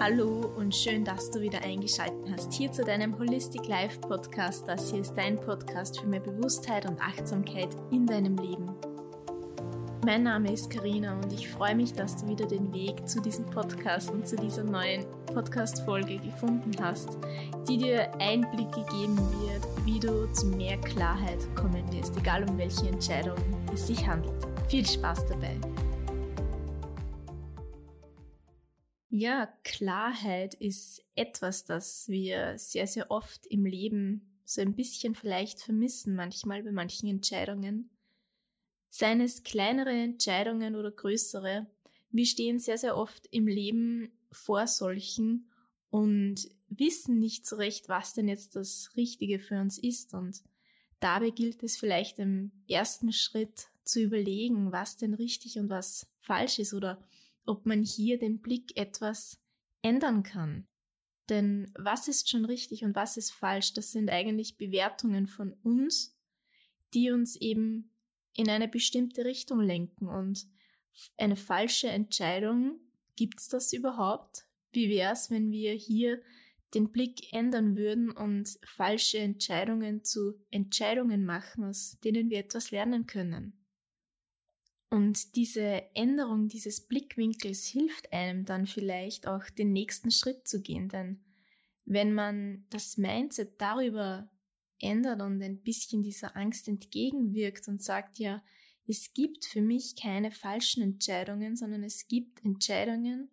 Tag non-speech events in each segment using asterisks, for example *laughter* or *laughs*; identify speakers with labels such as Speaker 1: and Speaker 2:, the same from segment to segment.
Speaker 1: Hallo und schön, dass du wieder eingeschaltet hast hier zu deinem Holistic Life Podcast. Das hier ist dein Podcast für mehr Bewusstheit und Achtsamkeit in deinem Leben. Mein Name ist Karina und ich freue mich, dass du wieder den Weg zu diesem Podcast und zu dieser neuen Podcast-Folge gefunden hast, die dir Einblicke geben wird, wie du zu mehr Klarheit kommen wirst, egal um welche Entscheidung es sich handelt. Viel Spaß dabei! Ja, Klarheit ist etwas, das wir sehr, sehr oft im Leben so ein bisschen vielleicht vermissen, manchmal bei manchen Entscheidungen. Seien es kleinere Entscheidungen oder größere, wir stehen sehr, sehr oft im Leben vor solchen und wissen nicht so recht, was denn jetzt das Richtige für uns ist. Und dabei gilt es vielleicht im ersten Schritt zu überlegen, was denn richtig und was falsch ist oder ob man hier den Blick etwas ändern kann. Denn was ist schon richtig und was ist falsch, das sind eigentlich Bewertungen von uns, die uns eben in eine bestimmte Richtung lenken. Und eine falsche Entscheidung, gibt's das überhaupt? Wie wär's, wenn wir hier den Blick ändern würden und falsche Entscheidungen zu Entscheidungen machen, aus denen wir etwas lernen können? Und diese Änderung dieses Blickwinkels hilft einem dann vielleicht auch den nächsten Schritt zu gehen, denn wenn man das Mindset darüber ändert und ein bisschen dieser Angst entgegenwirkt und sagt, ja, es gibt für mich keine falschen Entscheidungen, sondern es gibt Entscheidungen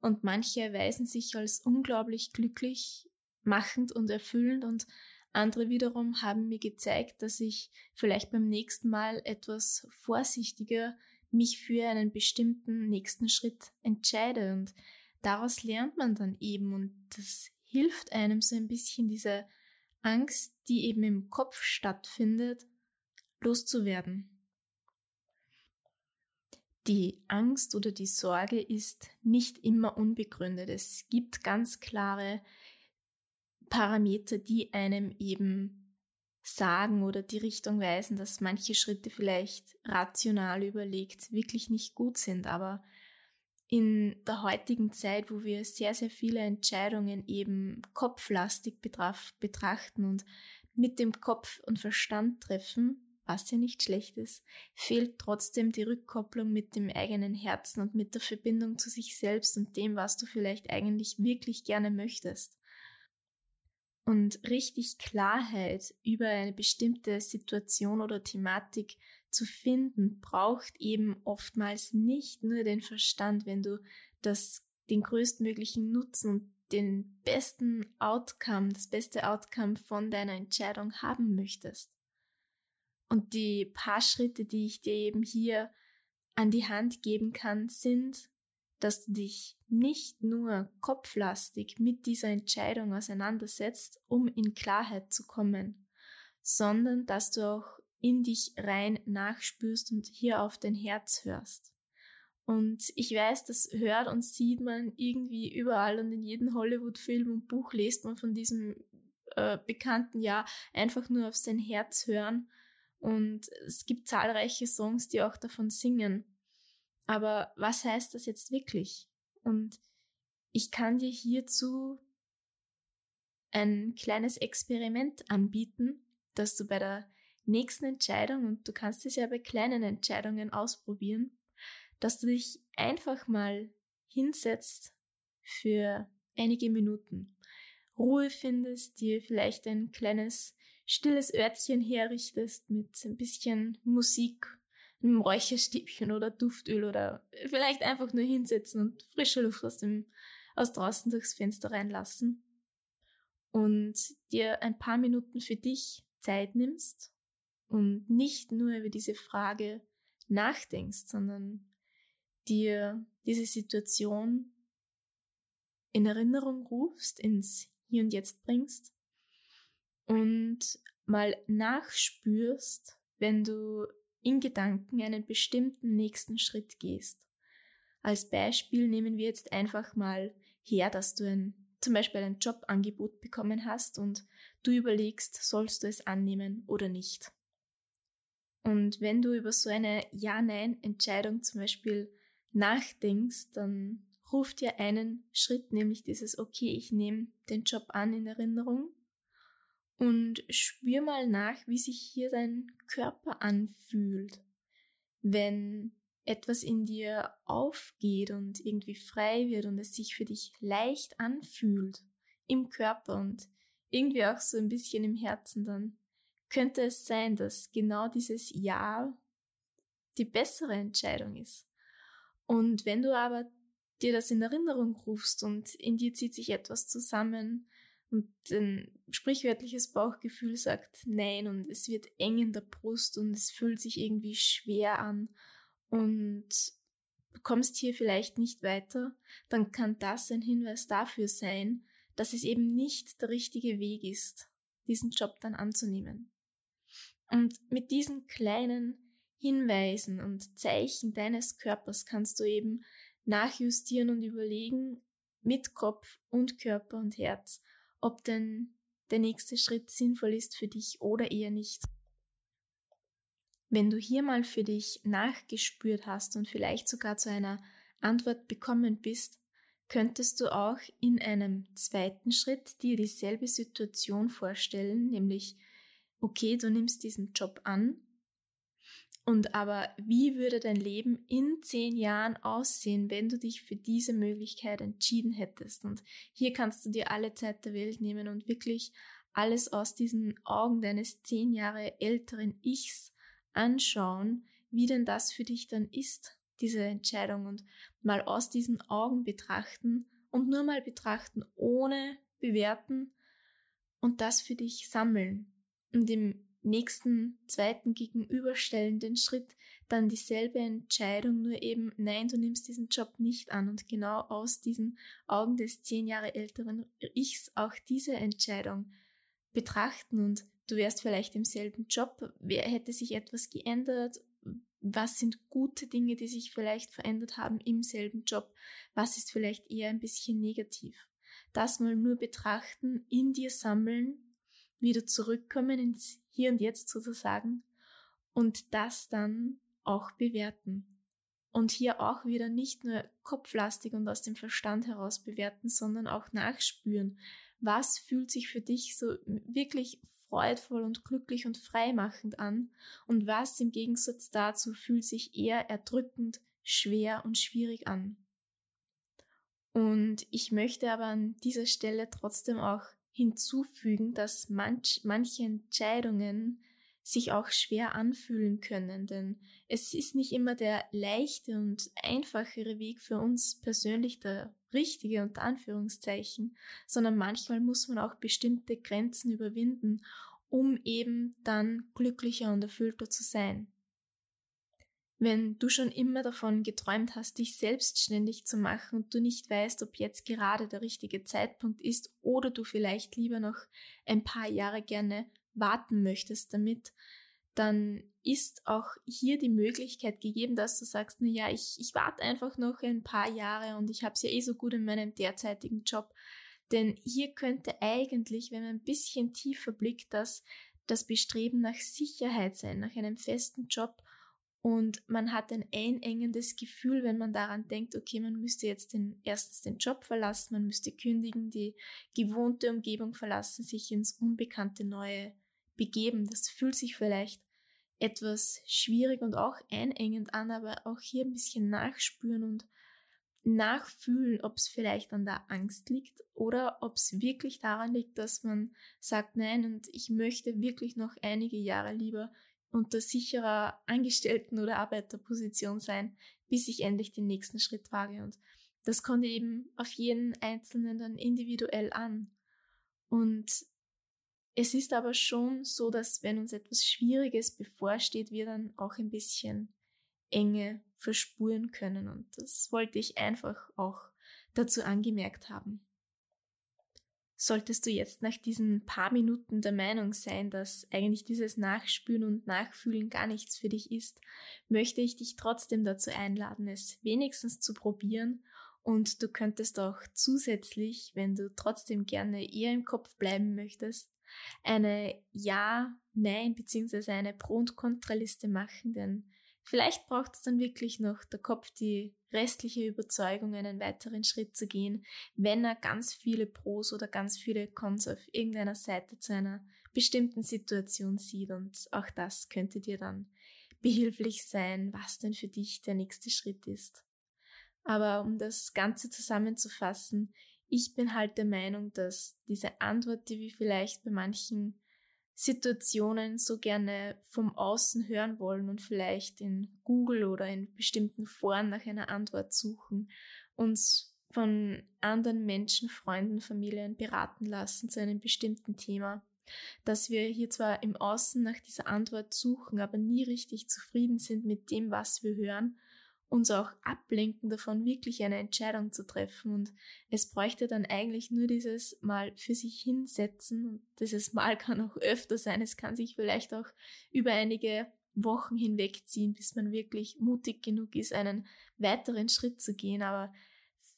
Speaker 1: und manche erweisen sich als unglaublich glücklich machend und erfüllend und andere wiederum haben mir gezeigt, dass ich vielleicht beim nächsten Mal etwas vorsichtiger mich für einen bestimmten nächsten Schritt entscheide. Und daraus lernt man dann eben und das hilft einem so ein bisschen diese Angst, die eben im Kopf stattfindet, loszuwerden. Die Angst oder die Sorge ist nicht immer unbegründet. Es gibt ganz klare Parameter, die einem eben sagen oder die Richtung weisen, dass manche Schritte vielleicht rational überlegt wirklich nicht gut sind. Aber in der heutigen Zeit, wo wir sehr, sehr viele Entscheidungen eben kopflastig betrachten und mit dem Kopf und Verstand treffen, was ja nicht schlecht ist, fehlt trotzdem die Rückkopplung mit dem eigenen Herzen und mit der Verbindung zu sich selbst und dem, was du vielleicht eigentlich wirklich gerne möchtest. Und richtig Klarheit über eine bestimmte Situation oder Thematik zu finden, braucht eben oftmals nicht nur den Verstand, wenn du das, den größtmöglichen Nutzen und den besten Outcome, das beste Outcome von deiner Entscheidung haben möchtest. Und die paar Schritte, die ich dir eben hier an die Hand geben kann, sind dass du dich nicht nur kopflastig mit dieser Entscheidung auseinandersetzt, um in Klarheit zu kommen, sondern dass du auch in dich rein nachspürst und hier auf dein Herz hörst. Und ich weiß, das hört und sieht man irgendwie überall und in jedem Hollywood-Film und Buch liest man von diesem äh, bekannten Jahr einfach nur auf sein Herz hören. Und es gibt zahlreiche Songs, die auch davon singen. Aber was heißt das jetzt wirklich? Und ich kann dir hierzu ein kleines Experiment anbieten, dass du bei der nächsten Entscheidung, und du kannst es ja bei kleinen Entscheidungen ausprobieren, dass du dich einfach mal hinsetzt für einige Minuten, Ruhe findest, dir vielleicht ein kleines stilles Örtchen herrichtest mit ein bisschen Musik einem Räucherstäbchen oder Duftöl oder vielleicht einfach nur hinsetzen und frische Luft aus dem, aus draußen durchs Fenster reinlassen. Und dir ein paar Minuten für dich Zeit nimmst und nicht nur über diese Frage nachdenkst, sondern dir diese Situation in Erinnerung rufst, ins Hier und Jetzt bringst und mal nachspürst, wenn du in Gedanken einen bestimmten nächsten Schritt gehst. Als Beispiel nehmen wir jetzt einfach mal her, dass du ein, zum Beispiel ein Jobangebot bekommen hast und du überlegst, sollst du es annehmen oder nicht. Und wenn du über so eine Ja-Nein-Entscheidung zum Beispiel nachdenkst, dann ruf dir einen Schritt, nämlich dieses, okay, ich nehme den Job an in Erinnerung und spür mal nach, wie sich hier dein Körper anfühlt, wenn etwas in dir aufgeht und irgendwie frei wird und es sich für dich leicht anfühlt im Körper und irgendwie auch so ein bisschen im Herzen, dann könnte es sein, dass genau dieses Ja die bessere Entscheidung ist. Und wenn du aber dir das in Erinnerung rufst und in dir zieht sich etwas zusammen und ein sprichwörtliches Bauchgefühl sagt Nein und es wird eng in der Brust und es fühlt sich irgendwie schwer an und du kommst hier vielleicht nicht weiter, dann kann das ein Hinweis dafür sein, dass es eben nicht der richtige Weg ist, diesen Job dann anzunehmen. Und mit diesen kleinen Hinweisen und Zeichen deines Körpers kannst du eben nachjustieren und überlegen, mit Kopf und Körper und Herz, ob denn der nächste Schritt sinnvoll ist für dich oder eher nicht. Wenn du hier mal für dich nachgespürt hast und vielleicht sogar zu einer Antwort bekommen bist, könntest du auch in einem zweiten Schritt dir dieselbe Situation vorstellen, nämlich, okay, du nimmst diesen Job an und aber wie würde dein Leben in zehn Jahren aussehen, wenn du dich für diese Möglichkeit entschieden hättest? Und hier kannst du dir alle Zeit der Welt nehmen und wirklich alles aus diesen Augen deines zehn Jahre älteren Ichs anschauen, wie denn das für dich dann ist, diese Entscheidung und mal aus diesen Augen betrachten und nur mal betrachten, ohne bewerten und das für dich sammeln. Und im nächsten, zweiten gegenüberstellenden Schritt dann dieselbe Entscheidung, nur eben, nein, du nimmst diesen Job nicht an. Und genau aus diesen Augen des zehn Jahre älteren Ichs auch diese Entscheidung betrachten. Und du wärst vielleicht im selben Job, wer hätte sich etwas geändert, was sind gute Dinge, die sich vielleicht verändert haben im selben Job, was ist vielleicht eher ein bisschen negativ. Das mal nur betrachten, in dir sammeln, wieder zurückkommen ins hier und jetzt sozusagen und das dann auch bewerten. Und hier auch wieder nicht nur kopflastig und aus dem Verstand heraus bewerten, sondern auch nachspüren. Was fühlt sich für dich so wirklich freudvoll und glücklich und freimachend an und was im Gegensatz dazu fühlt sich eher erdrückend, schwer und schwierig an. Und ich möchte aber an dieser Stelle trotzdem auch hinzufügen, dass manch, manche Entscheidungen sich auch schwer anfühlen können, denn es ist nicht immer der leichte und einfachere Weg für uns persönlich der richtige unter Anführungszeichen, sondern manchmal muss man auch bestimmte Grenzen überwinden, um eben dann glücklicher und erfüllter zu sein. Wenn du schon immer davon geträumt hast, dich selbstständig zu machen und du nicht weißt, ob jetzt gerade der richtige Zeitpunkt ist oder du vielleicht lieber noch ein paar Jahre gerne warten möchtest damit, dann ist auch hier die Möglichkeit gegeben, dass du sagst, na ja, ich, ich warte einfach noch ein paar Jahre und ich habe es ja eh so gut in meinem derzeitigen Job. Denn hier könnte eigentlich, wenn man ein bisschen tiefer blickt, das, das Bestreben nach Sicherheit sein, nach einem festen Job und man hat ein einengendes Gefühl, wenn man daran denkt, okay, man müsste jetzt den, erstens den Job verlassen, man müsste kündigen, die gewohnte Umgebung verlassen, sich ins unbekannte Neue begeben. Das fühlt sich vielleicht etwas schwierig und auch einengend an, aber auch hier ein bisschen nachspüren und nachfühlen, ob es vielleicht an der Angst liegt oder ob es wirklich daran liegt, dass man sagt, nein, und ich möchte wirklich noch einige Jahre lieber unter sicherer Angestellten- oder Arbeiterposition sein, bis ich endlich den nächsten Schritt wage. Und das kommt eben auf jeden Einzelnen dann individuell an. Und es ist aber schon so, dass wenn uns etwas Schwieriges bevorsteht, wir dann auch ein bisschen Enge verspüren können. Und das wollte ich einfach auch dazu angemerkt haben. Solltest du jetzt nach diesen paar Minuten der Meinung sein, dass eigentlich dieses Nachspüren und Nachfühlen gar nichts für dich ist, möchte ich dich trotzdem dazu einladen, es wenigstens zu probieren und du könntest auch zusätzlich, wenn du trotzdem gerne eher im Kopf bleiben möchtest, eine Ja, Nein bzw. eine Pro- und Kontraliste machen, denn vielleicht braucht es dann wirklich noch der Kopf die restliche Überzeugung, einen weiteren Schritt zu gehen, wenn er ganz viele Pros oder ganz viele Cons auf irgendeiner Seite zu einer bestimmten Situation sieht. Und auch das könnte dir dann behilflich sein, was denn für dich der nächste Schritt ist. Aber um das Ganze zusammenzufassen, ich bin halt der Meinung, dass diese Antwort, die wir vielleicht bei manchen Situationen so gerne vom Außen hören wollen und vielleicht in Google oder in bestimmten Foren nach einer Antwort suchen, uns von anderen Menschen, Freunden, Familien beraten lassen zu einem bestimmten Thema, dass wir hier zwar im Außen nach dieser Antwort suchen, aber nie richtig zufrieden sind mit dem, was wir hören uns auch ablenken davon, wirklich eine Entscheidung zu treffen. Und es bräuchte dann eigentlich nur dieses Mal für sich hinsetzen. Und dieses Mal *laughs* kann auch öfter sein. Es kann sich vielleicht auch über einige Wochen hinwegziehen, bis man wirklich mutig genug ist, einen weiteren Schritt zu gehen. Aber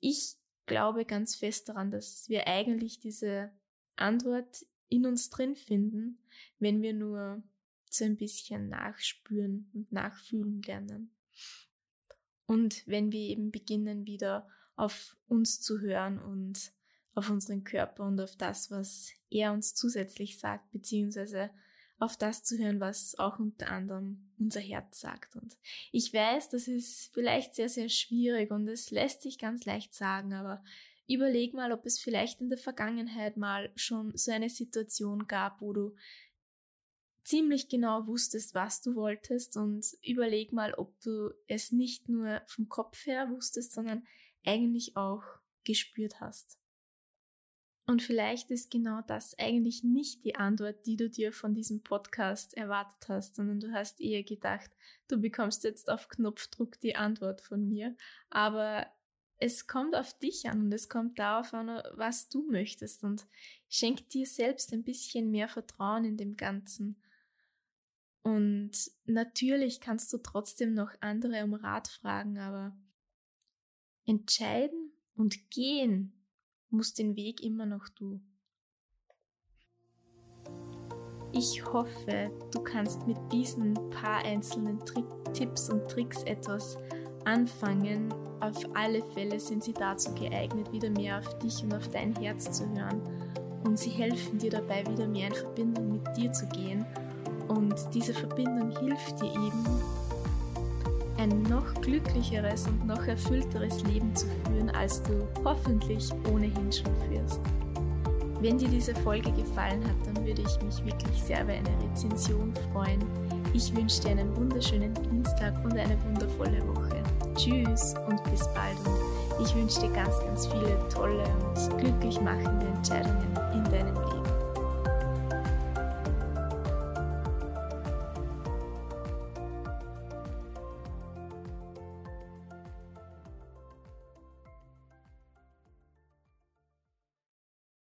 Speaker 1: ich glaube ganz fest daran, dass wir eigentlich diese Antwort in uns drin finden, wenn wir nur so ein bisschen nachspüren und nachfühlen lernen. Und wenn wir eben beginnen, wieder auf uns zu hören und auf unseren Körper und auf das, was er uns zusätzlich sagt, beziehungsweise auf das zu hören, was auch unter anderem unser Herz sagt. Und ich weiß, das ist vielleicht sehr, sehr schwierig und es lässt sich ganz leicht sagen, aber überleg mal, ob es vielleicht in der Vergangenheit mal schon so eine Situation gab, wo du ziemlich genau wusstest, was du wolltest und überleg mal, ob du es nicht nur vom Kopf her wusstest, sondern eigentlich auch gespürt hast. Und vielleicht ist genau das eigentlich nicht die Antwort, die du dir von diesem Podcast erwartet hast, sondern du hast eher gedacht, du bekommst jetzt auf Knopfdruck die Antwort von mir. Aber es kommt auf dich an und es kommt darauf an, was du möchtest und schenk dir selbst ein bisschen mehr Vertrauen in dem Ganzen und natürlich kannst du trotzdem noch andere um Rat fragen, aber entscheiden und gehen muss den Weg immer noch du. Ich hoffe, du kannst mit diesen paar einzelnen Trick Tipps und Tricks etwas anfangen. Auf alle Fälle sind sie dazu geeignet, wieder mehr auf dich und auf dein Herz zu hören. Und sie helfen dir dabei, wieder mehr in Verbindung mit dir zu gehen und diese Verbindung hilft dir eben, ein noch glücklicheres und noch erfüllteres Leben zu führen, als du hoffentlich ohnehin schon führst. Wenn dir diese Folge gefallen hat, dann würde ich mich wirklich sehr über eine Rezension freuen. Ich wünsche dir einen wunderschönen Dienstag und eine wundervolle Woche. Tschüss und bis bald. Und ich wünsche dir ganz, ganz viele tolle und glücklich machende Entscheidungen in deinem Leben.